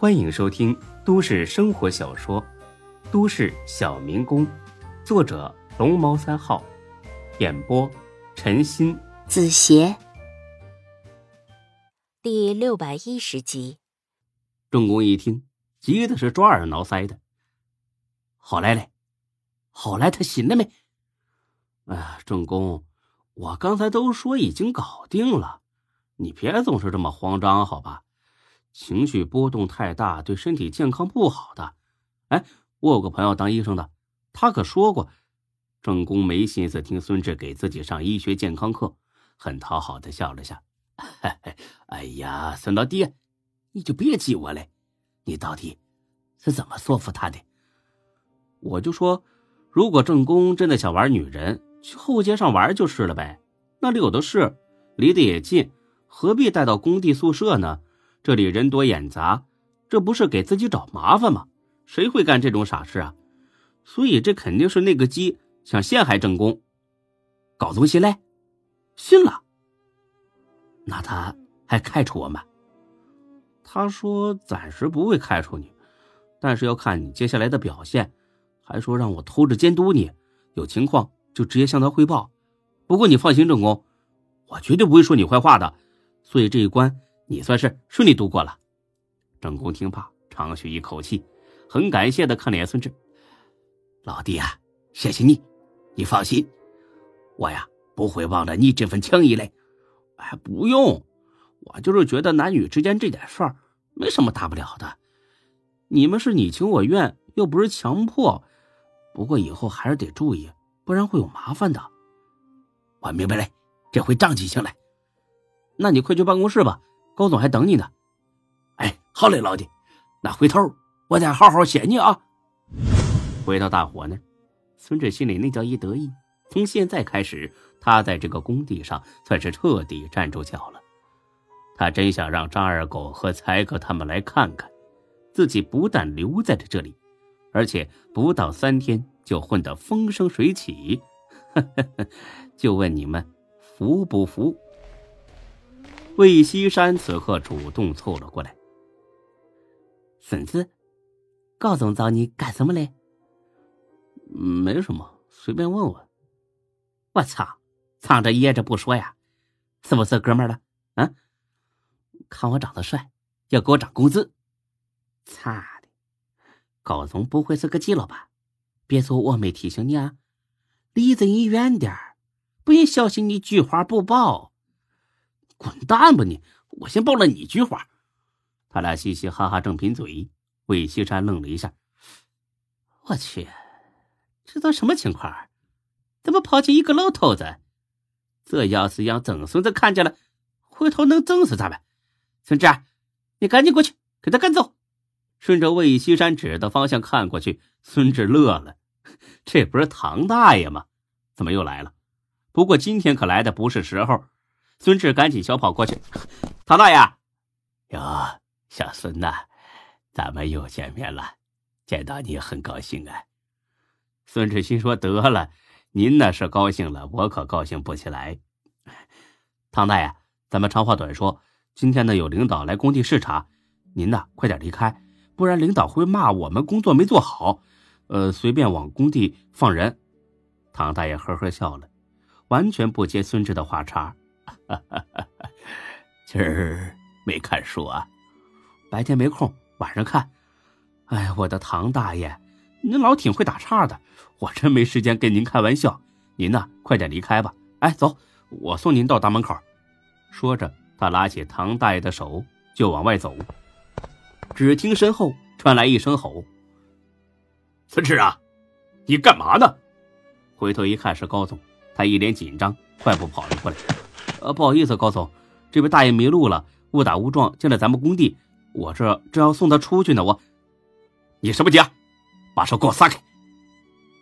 欢迎收听都市生活小说《都市小民工》，作者龙猫三号，演播陈鑫、子邪，第六百一十集。正宫一听，急的是抓耳挠腮的。好来嘞，好来，他醒了没？哎呀，正宫，我刚才都说已经搞定了，你别总是这么慌张，好吧？情绪波动太大，对身体健康不好的。哎，我有个朋友当医生的，他可说过。郑公没心思听孙志给自己上医学健康课，很讨好的笑了笑。哎呀，孙老弟，你就别激我了。你到底是怎么说服他的？我就说，如果郑公真的想玩女人，去后街上玩就是了呗，那里有的是，离得也近，何必带到工地宿舍呢？这里人多眼杂，这不是给自己找麻烦吗？谁会干这种傻事啊？所以这肯定是那个鸡想陷害郑公。搞东西嘞，信了。那他还开除我们？他说暂时不会开除你，但是要看你接下来的表现。还说让我偷着监督你，有情况就直接向他汇报。不过你放心，郑公，我绝对不会说你坏话的。所以这一关。你算是顺利度过了。郑公听罢，长吁一口气，很感谢的看了眼孙志：“老弟啊，谢谢你。你放心，我呀不会忘了你这份情谊嘞。哎，不用，我就是觉得男女之间这点事儿没什么大不了的。你们是你情我愿，又不是强迫。不过以后还是得注意，不然会有麻烦的。我明白嘞，这回账记下来。那你快去办公室吧。”高总还等你呢，哎，好嘞，老弟，那回头我再好好谢你啊。回到大伙那孙志心里那叫一得意。从现在开始，他在这个工地上算是彻底站住脚了。他真想让张二狗和才哥他们来看看，自己不但留在了这里，而且不到三天就混得风生水起。就问你们服不服？魏西山此刻主动凑了过来。孙子，高总找你干什么嘞？没什么，随便问问。我操，藏着掖着不说呀？是不是哥们儿了？啊？看我长得帅，要给我涨工资？擦的，高总不会是个基佬吧？别说我没提醒你啊，离着你远点儿，不然小心你菊花不保。滚蛋吧你！我先报了你菊花。他俩嘻嘻哈哈正贫嘴，魏西山愣了一下。我去，这都什么情况？怎么跑进一个老头子？这要是让曾孙子看见了，回头能整死咱们。孙志，你赶紧过去给他赶走。顺着魏西山指的方向看过去，孙志乐了。这不是唐大爷吗？怎么又来了？不过今天可来的不是时候。孙志赶紧小跑过去，唐大爷，哟，小孙呐，咱们又见面了，见到你很高兴啊。孙志心说：“得了，您那是高兴了，我可高兴不起来。”唐大爷，咱们长话短说，今天呢有领导来工地视察，您呢快点离开，不然领导会骂我们工作没做好。呃，随便往工地放人。唐大爷呵呵笑了，完全不接孙志的话茬。哈哈哈！今儿没看书啊？白天没空，晚上看。哎，我的唐大爷，您老挺会打岔的，我真没时间跟您开玩笑。您呢，快点离开吧。哎，走，我送您到大门口。说着，他拉起唐大爷的手就往外走。只听身后传来一声吼：“孙志啊，你干嘛呢？”回头一看是高总，他一脸紧张，快步跑了过来。呃，不好意思，高总，这位大爷迷路了，误打误撞进了咱们工地，我这正要送他出去呢。我，你什么急啊？把手给我撒开！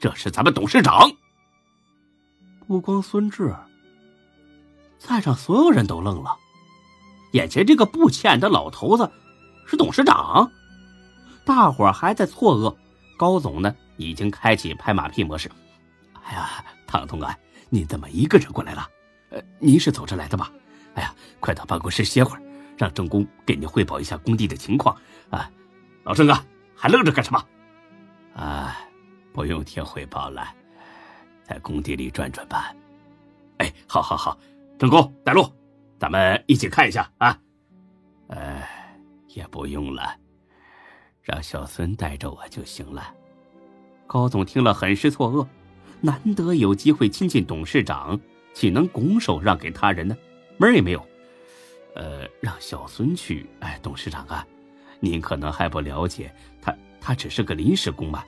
这是咱们董事长。不光孙志，在场所有人都愣了，眼前这个不起眼的老头子是董事长。大伙还在错愕，高总呢已经开启拍马屁模式。哎呀，唐总啊，你怎么一个人过来了？呃，您是走着来的吧？哎呀，快到办公室歇会儿，让郑工给您汇报一下工地的情况啊。老郑啊，还愣着干什么？啊，不用听汇报了，在工地里转转吧。哎，好，好，好，郑工带路，咱们一起看一下啊。呃，也不用了，让小孙带着我就行了。高总听了很是错愕，难得有机会亲近董事长，岂能拱手让给他人呢？门儿也没有。呃，让小孙去。哎，董事长啊，您可能还不了解，他他只是个临时工嘛，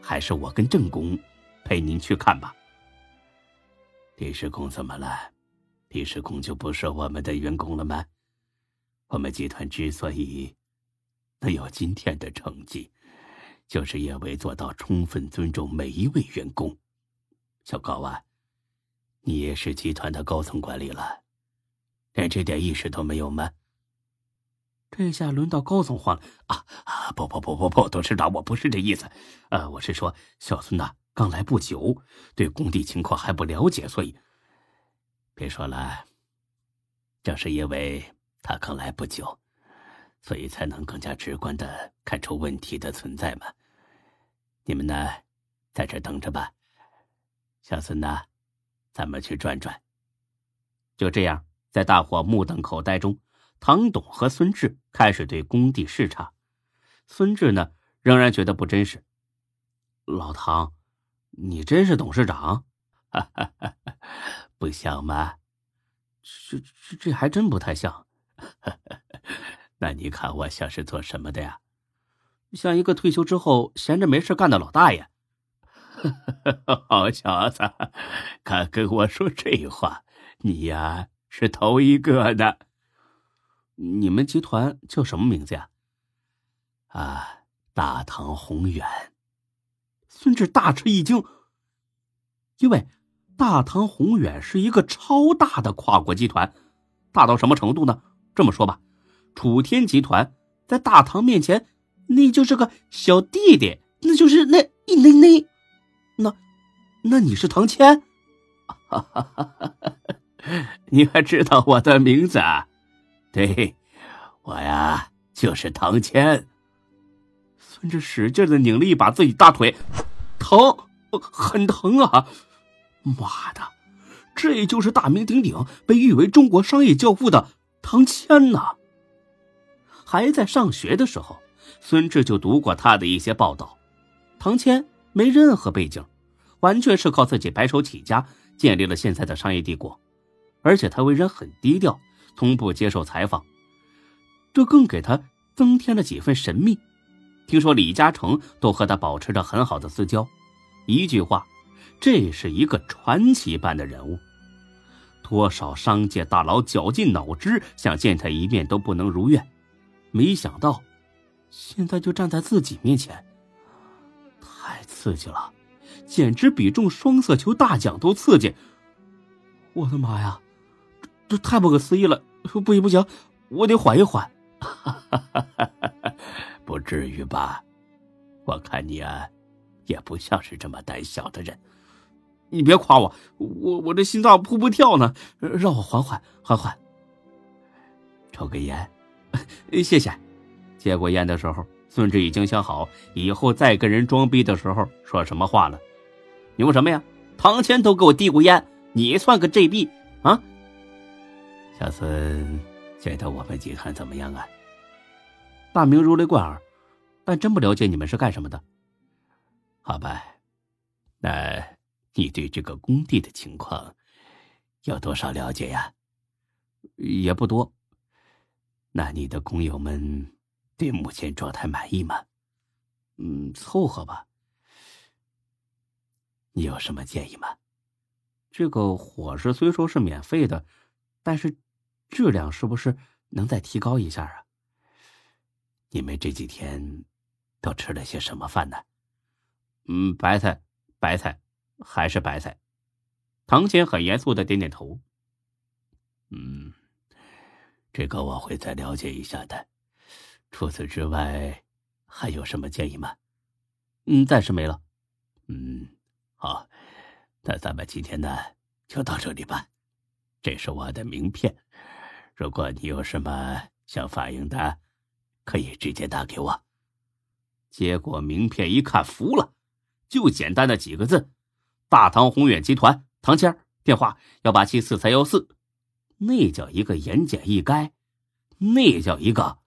还是我跟郑工陪您去看吧。临时工怎么了？临时工就不是我们的员工了吗？我们集团之所以能有今天的成绩，就是因为做到充分尊重每一位员工。小高啊，你也是集团的高层管理了。连这点意识都没有吗？这下轮到高总慌了啊啊！不不不不不，董事长，我不是这意思，呃，我是说小孙呐，刚来不久，对工地情况还不了解，所以别说了。正是因为他刚来不久，所以才能更加直观的看出问题的存在嘛。你们呢，在这等着吧。小孙呐，咱们去转转。就这样。在大伙目瞪口呆中，唐董和孙志开始对工地视察。孙志呢，仍然觉得不真实。老唐，你真是董事长？哈哈哈，不像吗？这这这还真不太像。那你看我像是做什么的呀？像一个退休之后闲着没事干的老大爷。好小子，敢跟我说这话，你呀！是头一个的，你们集团叫什么名字呀？啊，大唐宏远。孙志大吃一惊，因为大唐宏远是一个超大的跨国集团，大到什么程度呢？这么说吧，楚天集团在大唐面前，那就是个小弟弟，那就是那那那那，那你是唐谦？哈哈哈哈哈。你还知道我的名字？啊对，我呀就是唐谦。孙志使劲的拧了一把自己大腿，疼，很疼啊！妈的，这就是大名鼎鼎、被誉为中国商业教父的唐谦呐！还在上学的时候，孙志就读过他的一些报道。唐谦没任何背景，完全是靠自己白手起家建立了现在的商业帝国。而且他为人很低调，从不接受采访，这更给他增添了几分神秘。听说李嘉诚都和他保持着很好的私交。一句话，这是一个传奇般的人物。多少商界大佬绞尽脑汁想见他一面都不能如愿，没想到，现在就站在自己面前，太刺激了，简直比中双色球大奖都刺激！我的妈呀！这太不可思议了！不行不行，我得缓一缓。不至于吧？我看你啊，也不像是这么胆小的人。你别夸我，我我这心脏扑扑跳呢。让我缓缓缓缓。抽根烟，谢谢。接过烟的时候，孙志已经想好以后再跟人装逼的时候说什么话了。牛什么呀？唐谦都给我递过烟，你算个 JB 啊？小孙觉得我们集团怎么样啊？大名如雷贯耳，但真不了解你们是干什么的。好吧，那你对这个工地的情况有多少了解呀？也不多。那你的工友们对目前状态满意吗？嗯，凑合吧。你有什么建议吗？这个伙食虽说是免费的，但是。质量是不是能再提高一下啊？你们这几天都吃了些什么饭呢？嗯，白菜，白菜，还是白菜。唐谦很严肃的点点头。嗯，这个我会再了解一下的。除此之外，还有什么建议吗？嗯，暂时没了。嗯，好，那咱们今天呢就到这里吧。这是我的名片。如果你有什么想反映的，可以直接打给我。结果名片一看，服了，就简单的几个字：大唐宏远集团，唐谦电话幺八七四三幺四。那叫一个言简意赅，那叫一个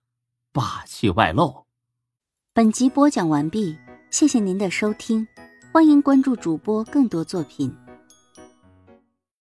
霸气外露。本集播讲完毕，谢谢您的收听，欢迎关注主播更多作品。